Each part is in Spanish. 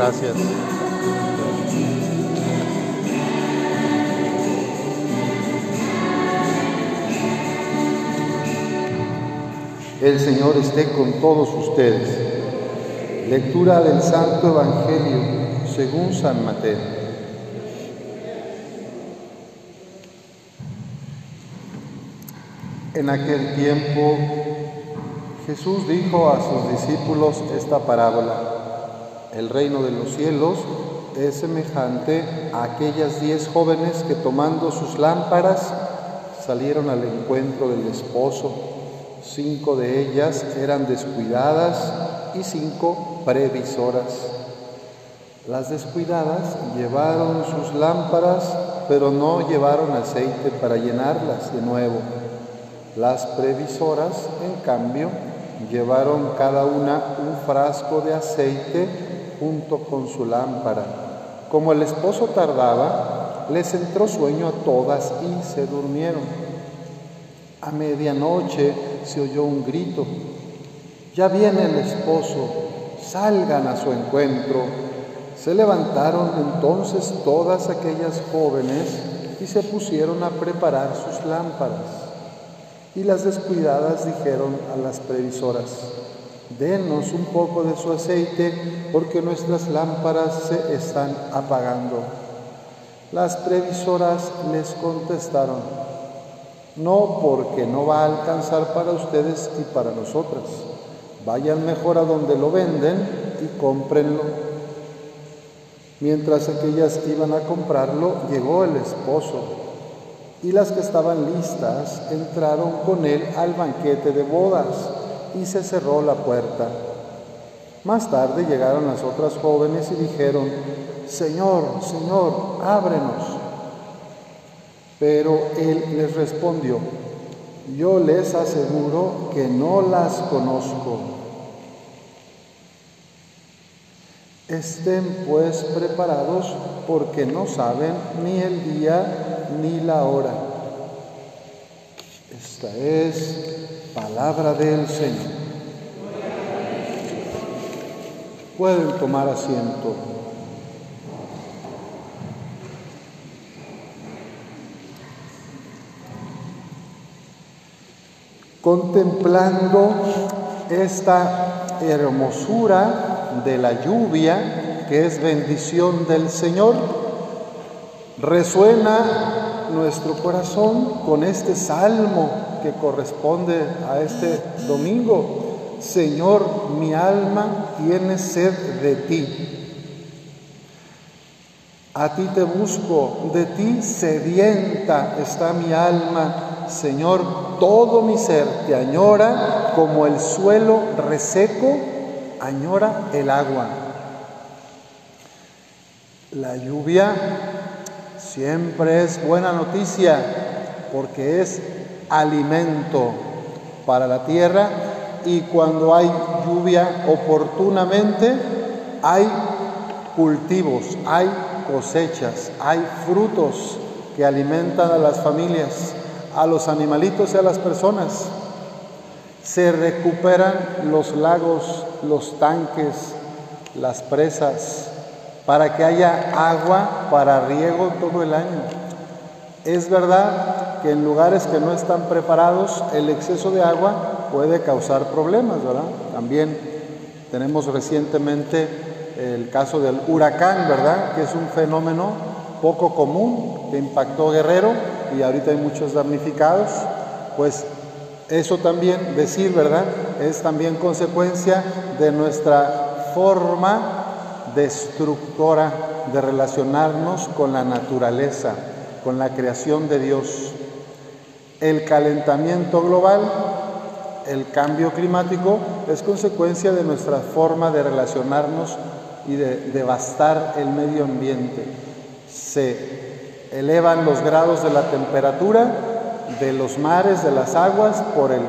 Gracias. El Señor esté con todos ustedes. Lectura del Santo Evangelio según San Mateo. En aquel tiempo Jesús dijo a sus discípulos esta parábola. El reino de los cielos es semejante a aquellas diez jóvenes que tomando sus lámparas salieron al encuentro del esposo Cinco de ellas eran descuidadas y cinco previsoras. Las descuidadas llevaron sus lámparas, pero no llevaron aceite para llenarlas de nuevo. Las previsoras, en cambio, llevaron cada una un frasco de aceite junto con su lámpara. Como el esposo tardaba, les entró sueño a todas y se durmieron. A medianoche se oyó un grito, ya viene el esposo, salgan a su encuentro. Se levantaron entonces todas aquellas jóvenes y se pusieron a preparar sus lámparas. Y las descuidadas dijeron a las previsoras, denos un poco de su aceite porque nuestras lámparas se están apagando. Las previsoras les contestaron, no porque no va a alcanzar para ustedes y para nosotras. Vayan mejor a donde lo venden y cómprenlo. Mientras aquellas iban a comprarlo, llegó el esposo y las que estaban listas entraron con él al banquete de bodas y se cerró la puerta. Más tarde llegaron las otras jóvenes y dijeron, Señor, Señor, ábrenos. Pero él les respondió, yo les aseguro que no las conozco. Estén pues preparados porque no saben ni el día ni la hora. Esta es palabra del Señor. Pueden tomar asiento. contemplando esta hermosura de la lluvia, que es bendición del Señor, resuena nuestro corazón con este salmo que corresponde a este domingo. Señor, mi alma tiene sed de ti. A ti te busco, de ti sedienta está mi alma. Señor, todo mi ser te añora como el suelo reseco añora el agua. La lluvia siempre es buena noticia porque es alimento para la tierra y cuando hay lluvia oportunamente hay cultivos, hay cosechas, hay frutos que alimentan a las familias, a los animalitos y a las personas. Se recuperan los lagos, los tanques, las presas, para que haya agua para riego todo el año. Es verdad que en lugares que no están preparados el exceso de agua puede causar problemas, ¿verdad? También tenemos recientemente el caso del huracán, ¿verdad? Que es un fenómeno poco común que impactó Guerrero y ahorita hay muchos damnificados. Pues eso también, decir, ¿verdad? Es también consecuencia de nuestra forma destructora de relacionarnos con la naturaleza, con la creación de Dios. El calentamiento global, el cambio climático, es consecuencia de nuestra forma de relacionarnos y de devastar el medio ambiente. Se elevan los grados de la temperatura de los mares, de las aguas, por, el,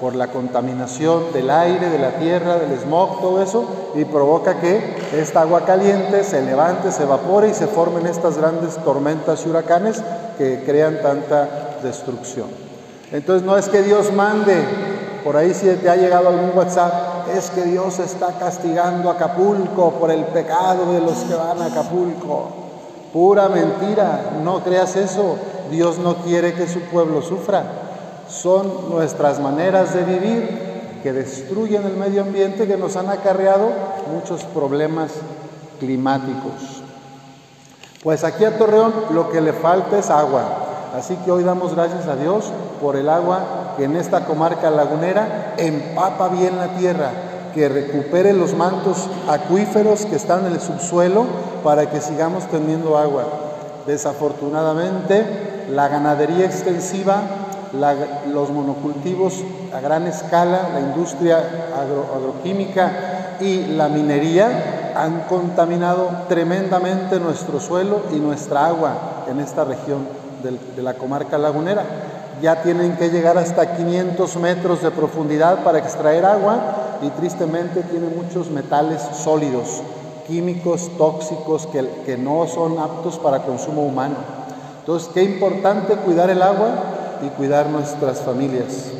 por la contaminación del aire, de la tierra, del smog, todo eso, y provoca que esta agua caliente se levante, se evapore y se formen estas grandes tormentas y huracanes que crean tanta destrucción. Entonces no es que Dios mande, por ahí si te ha llegado algún WhatsApp, es que Dios está castigando a Acapulco por el pecado de los que van a Acapulco. Pura mentira, no creas eso. Dios no quiere que su pueblo sufra. Son nuestras maneras de vivir que destruyen el medio ambiente que nos han acarreado muchos problemas climáticos. Pues aquí a Torreón lo que le falta es agua. Así que hoy damos gracias a Dios por el agua que en esta comarca lagunera empapa bien la tierra, que recupere los mantos acuíferos que están en el subsuelo para que sigamos teniendo agua. Desafortunadamente, la ganadería extensiva, los monocultivos a gran escala, la industria agroquímica y la minería han contaminado tremendamente nuestro suelo y nuestra agua en esta región de la comarca lagunera ya tienen que llegar hasta 500 metros de profundidad para extraer agua y tristemente tienen muchos metales sólidos, químicos tóxicos que, que no son aptos para consumo humano. Entonces, qué importante cuidar el agua y cuidar nuestras familias.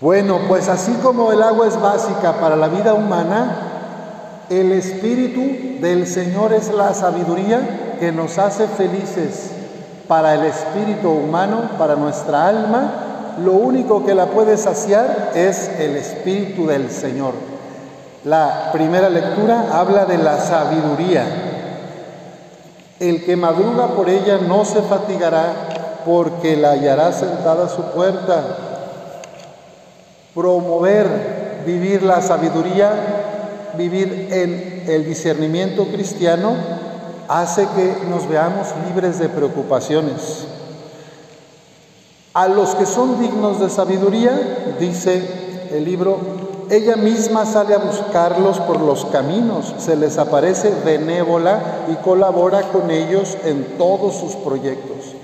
Bueno, pues así como el agua es básica para la vida humana, el Espíritu del Señor es la sabiduría que nos hace felices para el espíritu humano, para nuestra alma, lo único que la puede saciar es el espíritu del Señor. La primera lectura habla de la sabiduría. El que madruga por ella no se fatigará porque la hallará sentada a su puerta. Promover, vivir la sabiduría, vivir en el discernimiento cristiano hace que nos veamos libres de preocupaciones. A los que son dignos de sabiduría, dice el libro, ella misma sale a buscarlos por los caminos, se les aparece benévola y colabora con ellos en todos sus proyectos.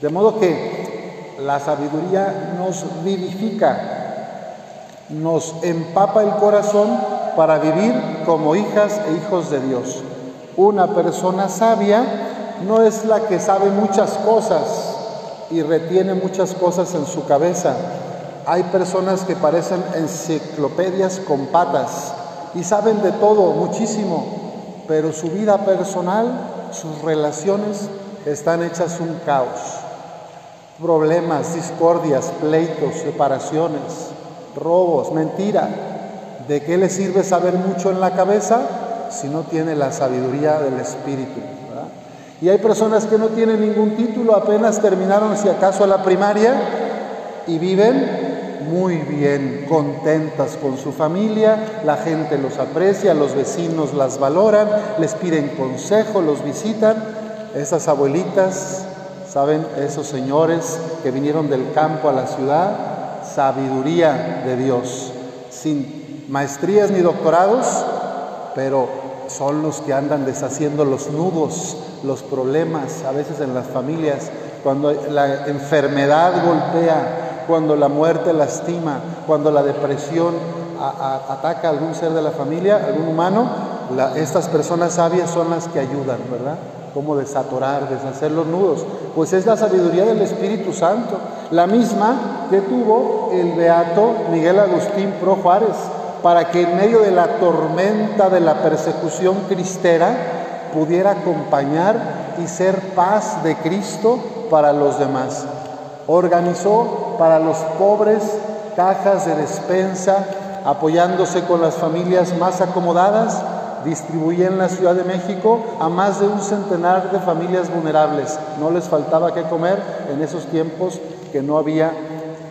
De modo que la sabiduría nos vivifica, nos empapa el corazón para vivir como hijas e hijos de Dios. Una persona sabia no es la que sabe muchas cosas y retiene muchas cosas en su cabeza. Hay personas que parecen enciclopedias con patas y saben de todo, muchísimo, pero su vida personal, sus relaciones están hechas un caos. Problemas, discordias, pleitos, separaciones, robos, mentira. ¿De qué le sirve saber mucho en la cabeza si no tiene la sabiduría del Espíritu. Y hay personas que no tienen ningún título, apenas terminaron si acaso la primaria y viven muy bien, contentas con su familia, la gente los aprecia, los vecinos las valoran, les piden consejo, los visitan. Esas abuelitas, ¿saben? Esos señores que vinieron del campo a la ciudad, sabiduría de Dios, sin maestrías ni doctorados, pero son los que andan deshaciendo los nudos, los problemas, a veces en las familias, cuando la enfermedad golpea, cuando la muerte lastima, cuando la depresión ataca a algún ser de la familia, algún humano, estas personas sabias son las que ayudan, ¿verdad? Cómo desatorar, deshacer los nudos. Pues es la sabiduría del Espíritu Santo, la misma que tuvo el beato Miguel Agustín Pro Juárez para que en medio de la tormenta de la persecución cristera pudiera acompañar y ser paz de Cristo para los demás. Organizó para los pobres cajas de despensa, apoyándose con las familias más acomodadas, distribuía en la Ciudad de México a más de un centenar de familias vulnerables. No les faltaba qué comer en esos tiempos que no había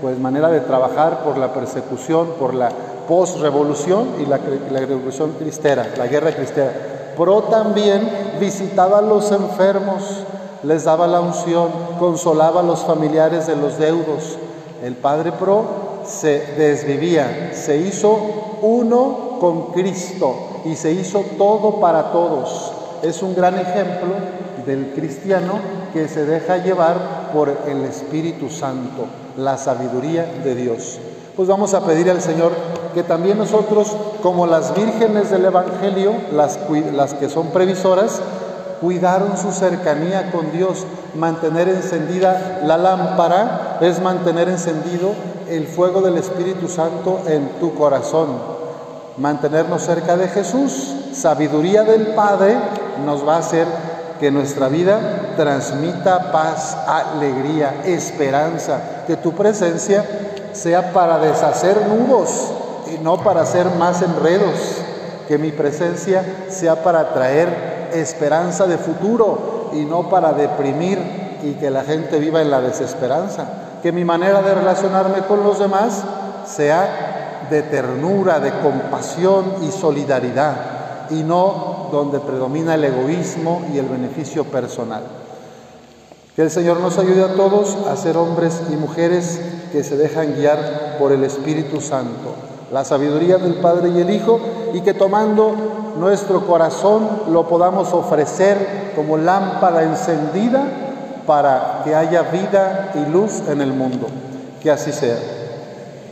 pues manera de trabajar por la persecución, por la post-revolución y la, revolución cristera, la guerra cristera. Pro también visitaba a los enfermos, les daba la unción, consolaba a los familiares de los deudos. El padre Pro se desvivía, se hizo uno con Cristo y se hizo todo para todos. Es un gran ejemplo del cristiano que se deja llevar por el Espíritu Santo, la sabiduría de Dios. Pues vamos a pedir al Señor que también nosotros, como las vírgenes del Evangelio, las, las que son previsoras, cuidaron su cercanía con Dios, mantener encendida la lámpara es mantener encendido el fuego del Espíritu Santo en tu corazón, mantenernos cerca de Jesús. Sabiduría del Padre nos va a hacer que nuestra vida transmita paz, alegría, esperanza, que tu presencia sea para deshacer nudos y no para hacer más enredos, que mi presencia sea para traer esperanza de futuro y no para deprimir y que la gente viva en la desesperanza, que mi manera de relacionarme con los demás sea de ternura, de compasión y solidaridad y no donde predomina el egoísmo y el beneficio personal. Que el Señor nos ayude a todos a ser hombres y mujeres que se dejan guiar por el Espíritu Santo, la sabiduría del Padre y el Hijo, y que tomando nuestro corazón lo podamos ofrecer como lámpara encendida para que haya vida y luz en el mundo. Que así sea.